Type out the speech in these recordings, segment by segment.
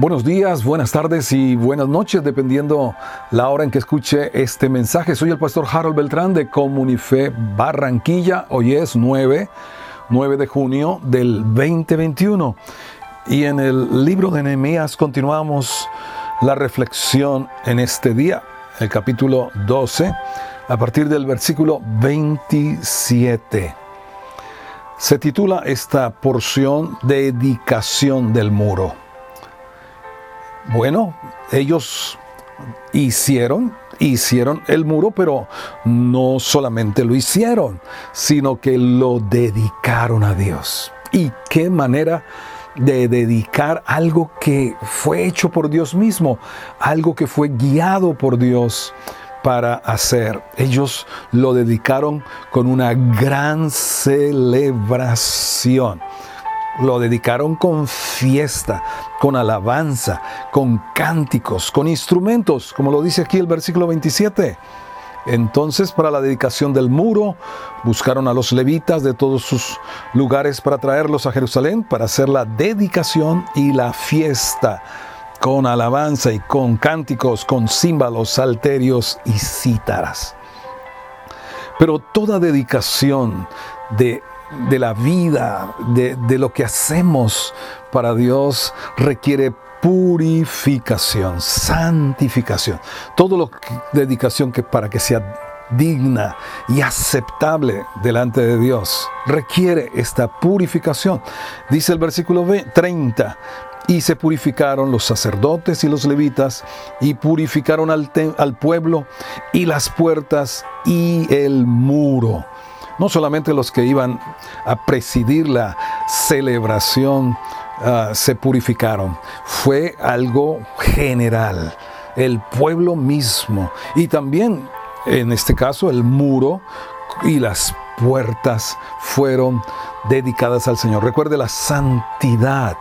Buenos días, buenas tardes y buenas noches, dependiendo la hora en que escuche este mensaje. Soy el pastor Harold Beltrán de Comunife Barranquilla. Hoy es 9, 9 de junio del 2021. Y en el libro de Nehemías continuamos la reflexión en este día, el capítulo 12, a partir del versículo 27. Se titula esta porción Dedicación del muro. Bueno, ellos hicieron, hicieron el muro, pero no solamente lo hicieron, sino que lo dedicaron a Dios. ¿Y qué manera de dedicar algo que fue hecho por Dios mismo, algo que fue guiado por Dios para hacer. Ellos lo dedicaron con una gran celebración. Lo dedicaron con fiesta, con alabanza, con cánticos, con instrumentos, como lo dice aquí el versículo 27. Entonces, para la dedicación del muro, buscaron a los levitas de todos sus lugares para traerlos a Jerusalén para hacer la dedicación y la fiesta con alabanza y con cánticos, con címbalos, salterios y cítaras. Pero toda dedicación de de la vida, de, lo que hacemos para Dios, requiere purificación, santificación. Todo lo que, dedicación que para que sea digna y aceptable delante de Dios requiere esta purificación. Dice el versículo 30, y se purificaron los sacerdotes y los levitas, y purificaron al, al pueblo y las puertas y el muro no solamente los que iban a presidir la celebración ah, se purificaron, fue algo general, el pueblo mismo y también en este caso el muro y las puertas fueron dedicadas al Señor. Recuerde, la santidad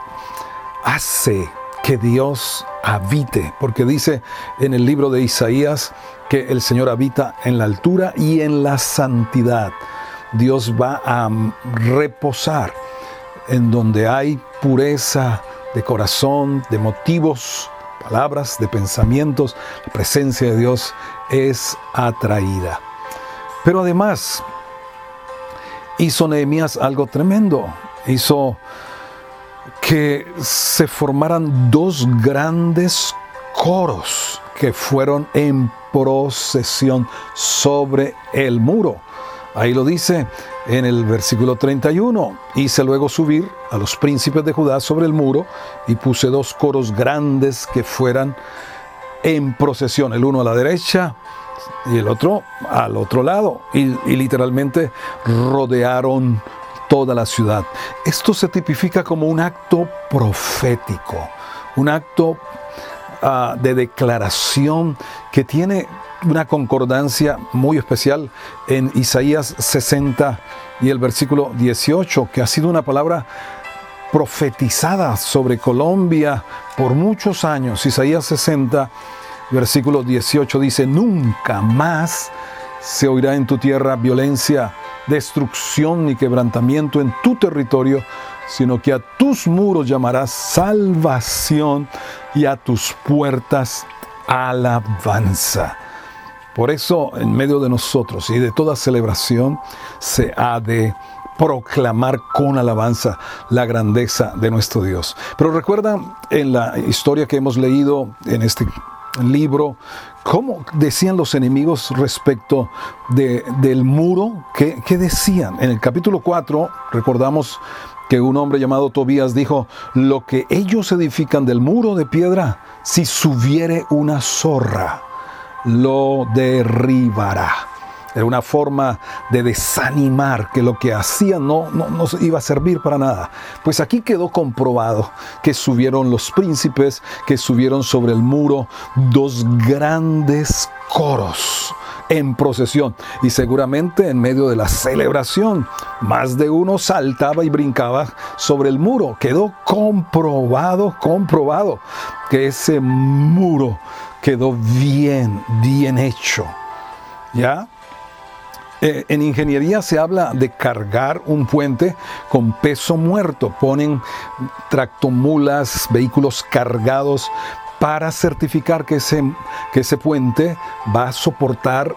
hace que Dios habite, porque dice en el libro de Isaías que el Señor habita en la altura y en la santidad. Dios va a reposar en donde hay pureza de corazón, de motivos, palabras, de pensamientos. La presencia de Dios es atraída. Pero además, hizo Nehemías algo tremendo. Hizo que se formaran dos grandes coros que fueron en procesión sobre el muro. Ahí lo dice en el versículo 31. Hice luego subir a los príncipes de Judá sobre el muro y puse dos coros grandes que fueran en procesión, el uno a la derecha y el otro al otro lado. Y, literalmente rodearon toda la ciudad. Esto se tipifica como un acto profético, un acto ah, de declaración que tiene una concordancia muy especial en Isaías 60 y el versículo 18, que ha sido una palabra profetizada sobre Colombia por muchos años. Isaías 60, versículo 18 dice, nunca más se oirá en tu tierra violencia, destrucción ni quebrantamiento en tu territorio, sino que a tus muros llamarás salvación y a tus puertas alabanza. Por eso, en medio de nosotros y de toda celebración, se ha de proclamar con alabanza la grandeza de nuestro Dios. Pero recuerda en la historia que hemos leído en este libro, cómo decían los enemigos respecto del muro, ¿Qué, ¿qué, decían? En el capítulo 4 recordamos que un hombre llamado Tobías dijo, lo que ellos edifican del muro de piedra, si subiere una zorra, lo derribará. Era una forma de desanimar que lo que hacía no, no, no, iba a servir para nada. Pues aquí quedó comprobado que subieron los príncipes, que subieron sobre el muro dos grandes coros en procesión. Y seguramente en medio de la celebración, más de uno saltaba y brincaba sobre el muro. Quedó comprobado, comprobado que ese muro quedó bien, bien hecho. ¿Ya? Eh, en ingeniería se habla de cargar un puente con peso muerto. Ponen tractomulas, vehículos cargados para certificar que ese, que ese puente va a soportar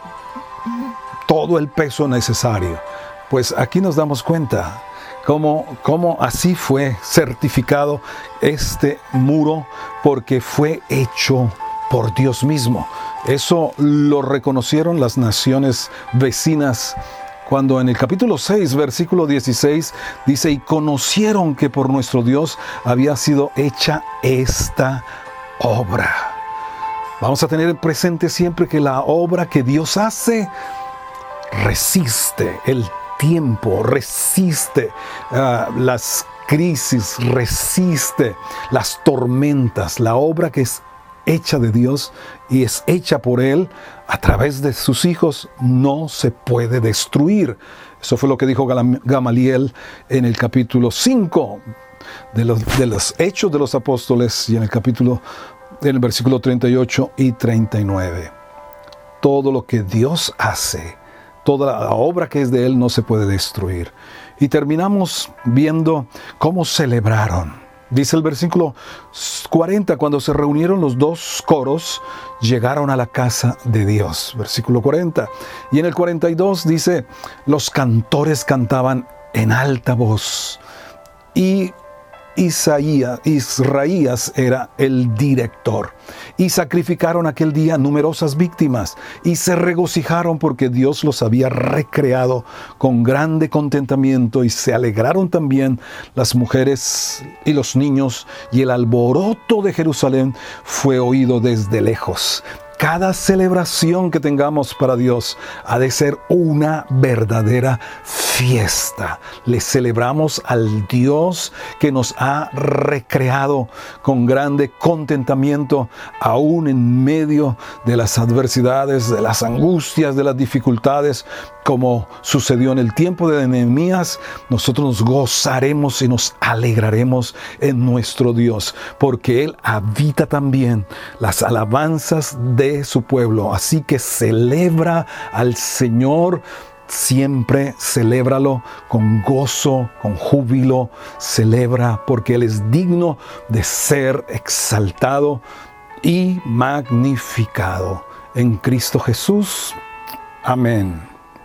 todo el peso necesario. Pues aquí nos damos cuenta cómo, cómo así fue certificado este muro porque fue hecho por Dios mismo. Eso lo reconocieron las naciones vecinas cuando en el capítulo 6, versículo 16, dice, y conocieron que por nuestro Dios había sido hecha esta obra. Vamos a tener presente siempre que la obra que Dios hace resiste el tiempo, resiste uh, las crisis, resiste las tormentas. La obra que es hecha de Dios y es hecha por Él a través de sus hijos, no se puede destruir. Eso fue lo que dijo Gamaliel en el capítulo 5 de los, de los Hechos de los Apóstoles y en el capítulo, en el versículo 38 y 39. Todo lo que Dios hace, toda la obra que es de Él no se puede destruir. Y terminamos viendo cómo celebraron Dice el versículo 40, cuando se reunieron los dos coros, llegaron a la casa de Dios. Versículo 40. Y en el 42 dice, los cantores cantaban en alta voz y Isaías, Israías era el director. Y sacrificaron aquel día numerosas víctimas y se regocijaron porque Dios los había recreado con grande contentamiento y se alegraron también las mujeres y los niños y el alboroto de Jerusalén fue oído desde lejos cada celebración que tengamos para Dios ha de ser una verdadera fiesta. Le celebramos al Dios que nos ha recreado con grande contentamiento, aún en medio de las adversidades, de las angustias, de las dificultades, como sucedió en el tiempo de Nehemías, nosotros nos gozaremos y nos alegraremos en nuestro Dios, porque Él habita también las alabanzas su pueblo. Así que celebra al Señor siempre celébralo con gozo, con júbilo, celebra porque Él es digno de ser exaltado y magnificado. En Cristo Jesús. Amén.